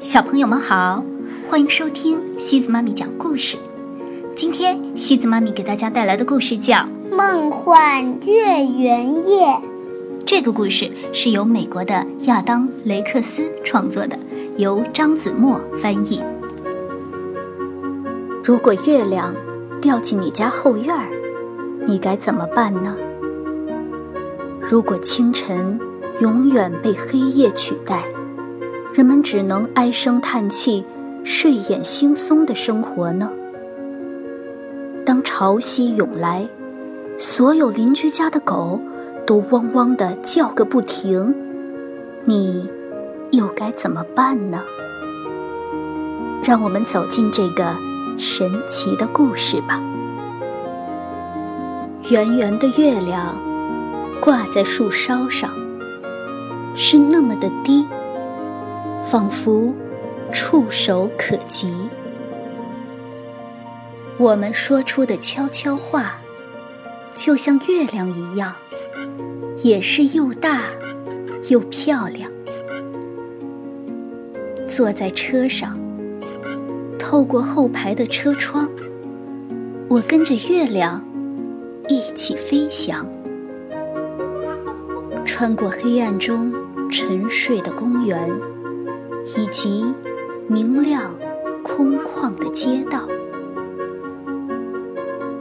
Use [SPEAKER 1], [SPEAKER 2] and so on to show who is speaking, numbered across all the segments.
[SPEAKER 1] 小朋友们好，欢迎收听西子妈咪讲故事。今天西子妈咪给大家带来的故事叫《
[SPEAKER 2] 梦幻月圆夜》。
[SPEAKER 1] 这个故事是由美国的亚当·雷克斯创作的，由张子墨翻译。如果月亮掉进你家后院儿，你该怎么办呢？如果清晨永远被黑夜取代，人们只能唉声叹气、睡眼惺忪的生活呢？当潮汐涌来，所有邻居家的狗都汪汪地叫个不停，你又该怎么办呢？让我们走进这个神奇的故事吧。圆圆的月亮挂在树梢上，是那么的低。仿佛触手可及，我们说出的悄悄话，就像月亮一样，也是又大又漂亮。坐在车上，透过后排的车窗，我跟着月亮一起飞翔，穿过黑暗中沉睡的公园。以及明亮、空旷的街道。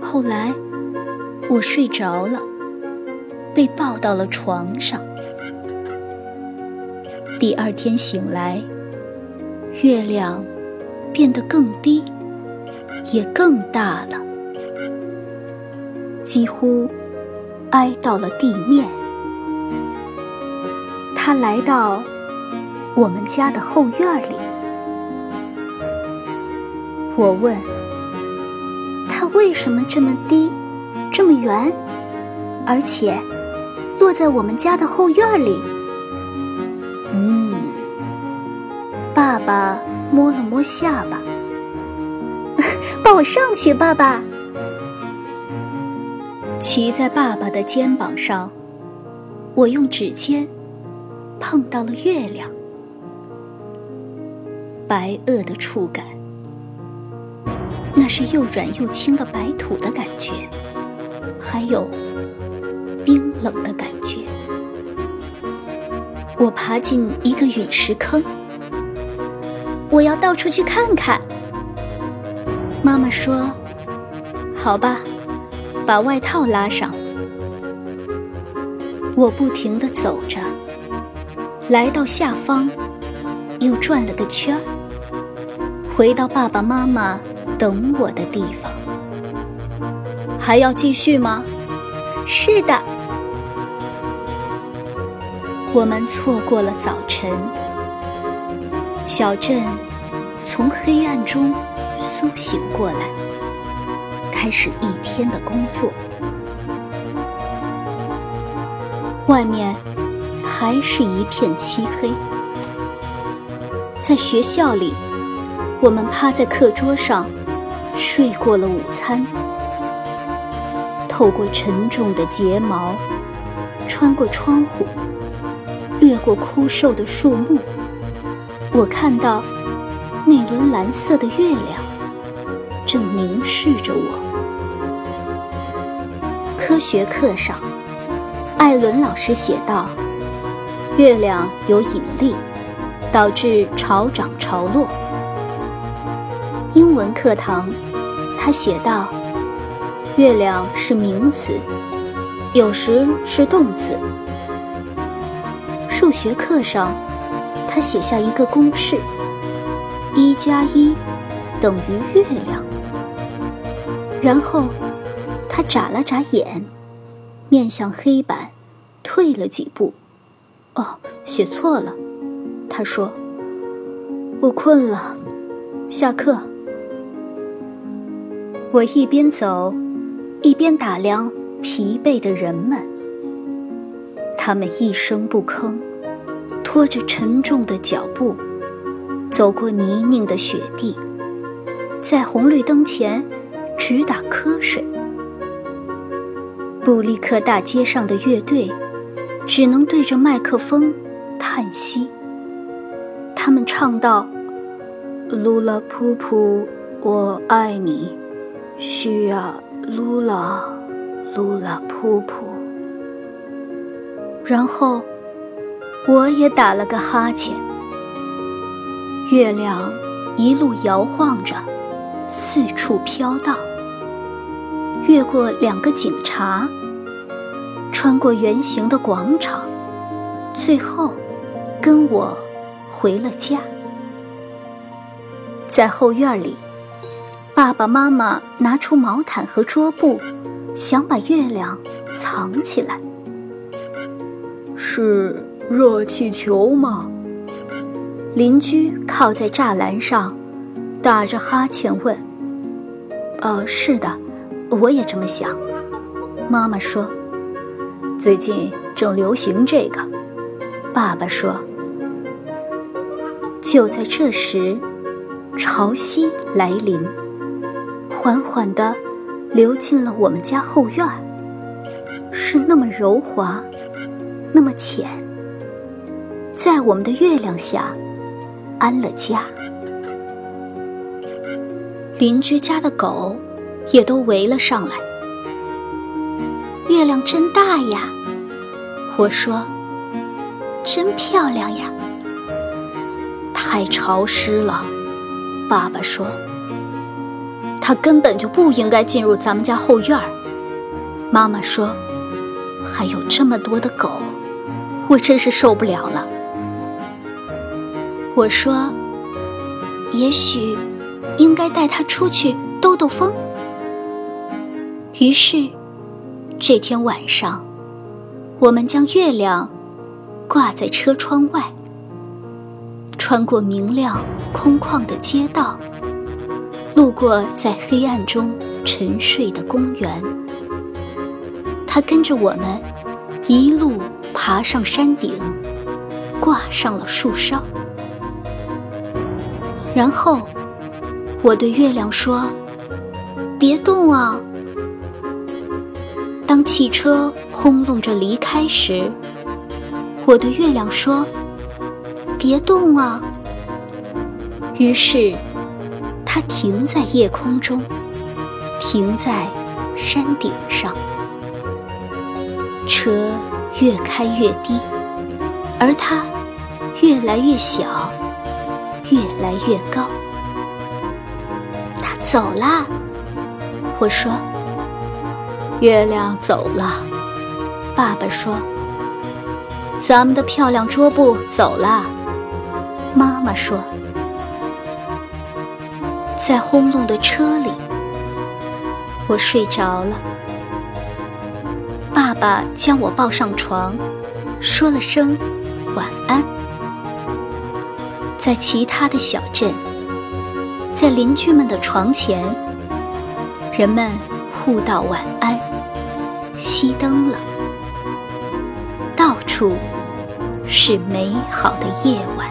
[SPEAKER 1] 后来，我睡着了，被抱到了床上。第二天醒来，月亮变得更低，也更大了，几乎挨到了地面。它来到。我们家的后院里，我问他为什么这么低，这么圆，而且落在我们家的后院里。嗯，爸爸摸了摸下巴，抱我上去，爸爸。骑在爸爸的肩膀上，我用指尖碰到了月亮。白垩的触感，那是又软又轻的白土的感觉，还有冰冷的感觉。我爬进一个陨石坑，我要到处去看看。妈妈说：“好吧，把外套拉上。”我不停地走着，来到下方，又转了个圈儿。回到爸爸妈妈等我的地方，还要继续吗？是的。我们错过了早晨，小镇从黑暗中苏醒过来，开始一天的工作。外面还是一片漆黑，在学校里。我们趴在课桌上，睡过了午餐。透过沉重的睫毛，穿过窗户，掠过枯瘦的树木，我看到那轮蓝色的月亮正凝视着我。科学课上，艾伦老师写道：“月亮有引力，导致潮涨潮落。”英文课堂，他写道：“月亮是名词，有时是动词。”数学课上，他写下一个公式：一加一等于月亮。然后，他眨了眨眼，面向黑板，退了几步。哦，写错了。他说：“我困了，下课。”我一边走，一边打量疲惫的人们。他们一声不吭，拖着沉重的脚步，走过泥泞的雪地，在红绿灯前直打瞌睡。布利克大街上的乐队只能对着麦克风叹息。他们唱道：“噜啦噗噗，我爱你，需要撸了，撸了噗噗。”然后我也打了个哈欠。月亮一路摇晃着，四处飘荡，越过两个警察，穿过圆形的广场，最后跟我。回了家，在后院里，爸爸妈妈拿出毛毯和桌布，想把月亮藏起来。是热气球吗？邻居靠在栅栏上，打着哈欠问。呃，是的，我也这么想。妈妈说，最近正流行这个。爸爸说。就在这时，潮汐来临，缓缓地流进了我们家后院是那么柔滑，那么浅，在我们的月亮下安了家。邻居家的狗也都围了上来。月亮真大呀，我说，真漂亮呀。太潮湿了，爸爸说。他根本就不应该进入咱们家后院儿。妈妈说，还有这么多的狗，我真是受不了了。我说，也许应该带他出去兜兜风。于是，这天晚上，我们将月亮挂在车窗外。穿过明亮空旷的街道，路过在黑暗中沉睡的公园，他跟着我们一路爬上山顶，挂上了树梢，然后我对月亮说：“别动啊！”当汽车轰隆着离开时，我对月亮说。别动啊！于是，它停在夜空中，停在山顶上。车越开越低，而它越来越小，越来越高。它走啦！我说：“月亮走了。”爸爸说：“咱们的漂亮桌布走了。”妈妈说：“在轰隆的车里，我睡着了。爸爸将我抱上床，说了声晚安。在其他的小镇，在邻居们的床前，人们互道晚安。熄灯了，到处是美好的夜晚。”